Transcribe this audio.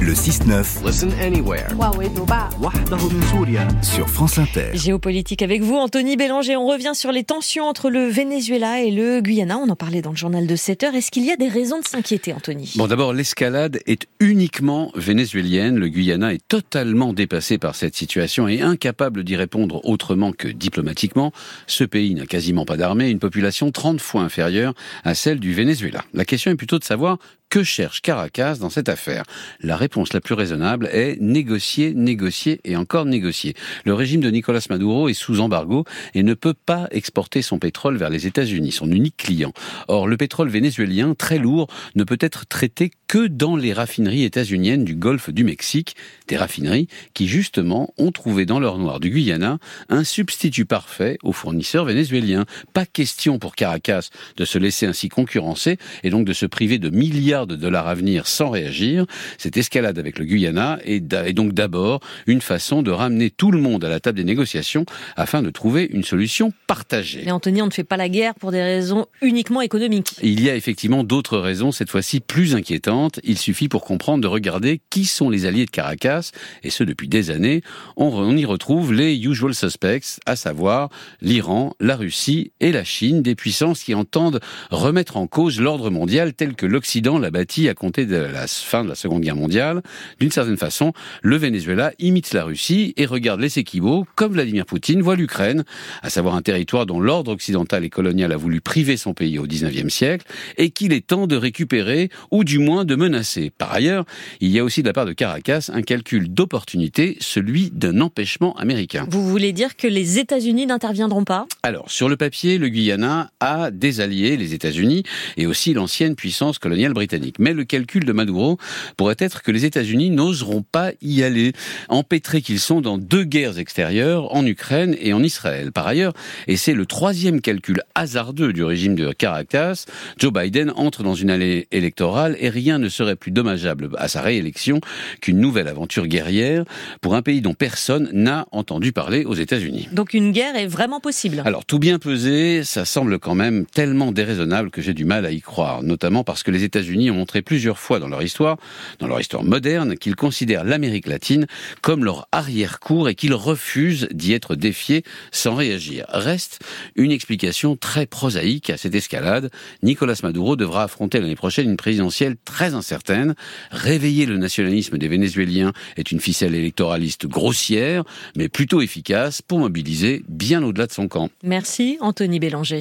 Le 6-9. Listen anywhere. Sur France Inter. Géopolitique avec vous, Anthony Bélanger. On revient sur les tensions entre le Venezuela et le Guyana. On en parlait dans le journal de 7 heures. Est-ce qu'il y a des raisons de s'inquiéter, Anthony? Bon, d'abord, l'escalade est uniquement vénézuélienne. Le Guyana est totalement dépassé par cette situation et incapable d'y répondre autrement que diplomatiquement. Ce pays n'a quasiment pas d'armée, une population 30 fois inférieure à celle du Venezuela. La question est plutôt de savoir que cherche Caracas dans cette affaire La réponse la plus raisonnable est négocier, négocier et encore négocier. Le régime de Nicolas Maduro est sous embargo et ne peut pas exporter son pétrole vers les États-Unis, son unique client. Or, le pétrole vénézuélien, très lourd, ne peut être traité que dans les raffineries états-uniennes du golfe du Mexique, des raffineries qui justement ont trouvé dans leur noir du Guyana un substitut parfait aux fournisseurs vénézuéliens. Pas question pour Caracas de se laisser ainsi concurrencer et donc de se priver de milliards de dollars à venir sans réagir. Cette escalade avec le Guyana est, donc d'abord une façon de ramener tout le monde à la table des négociations afin de trouver une solution partagée. Mais Anthony, on ne fait pas la guerre pour des raisons uniquement économiques. Il y a effectivement d'autres raisons, cette fois-ci plus inquiétantes. Il suffit pour comprendre de regarder qui sont les alliés de Caracas, et ce depuis des années. On, on y retrouve les usual suspects, à savoir l'Iran, la Russie et la Chine, des puissances qui entendent remettre en cause l'ordre mondial tel que l'Occident l'a bâti à compter de la fin de la Seconde Guerre mondiale. D'une certaine façon, le Venezuela imite la Russie et regarde les Séquibos, comme Vladimir Poutine voit l'Ukraine, à savoir un territoire dont l'ordre occidental et colonial a voulu priver son pays au XIXe siècle et qu'il est temps de récupérer ou du moins de menacer. Par ailleurs, il y a aussi de la part de Caracas un calcul d'opportunité, celui d'un empêchement américain. Vous voulez dire que les États-Unis n'interviendront pas? Alors, sur le papier, le Guyana a des alliés, les États-Unis, et aussi l'ancienne puissance coloniale britannique. Mais le calcul de Maduro pourrait être que les États-Unis n'oseront pas y aller, empêtrés qu'ils sont dans deux guerres extérieures, en Ukraine et en Israël. Par ailleurs, et c'est le troisième calcul hasardeux du régime de Caracas, Joe Biden entre dans une allée électorale et rien ne serait plus dommageable à sa réélection qu'une nouvelle aventure guerrière pour un pays dont personne n'a entendu parler aux États-Unis. Donc une guerre est vraiment possible. Alors tout bien pesé, ça semble quand même tellement déraisonnable que j'ai du mal à y croire, notamment parce que les Ont montré plusieurs fois dans leur histoire, dans leur histoire moderne, qu'ils considèrent l'Amérique latine comme leur arrière-cour et qu'ils refusent d'y être défiés sans réagir. Reste une explication très prosaïque à cette escalade. Nicolas Maduro devra affronter l'année prochaine une présidentielle très incertaine. Réveiller le nationalisme des Vénézuéliens est une ficelle électoraliste grossière, mais plutôt efficace pour mobiliser bien au-delà de son camp. Merci Anthony Bélanger.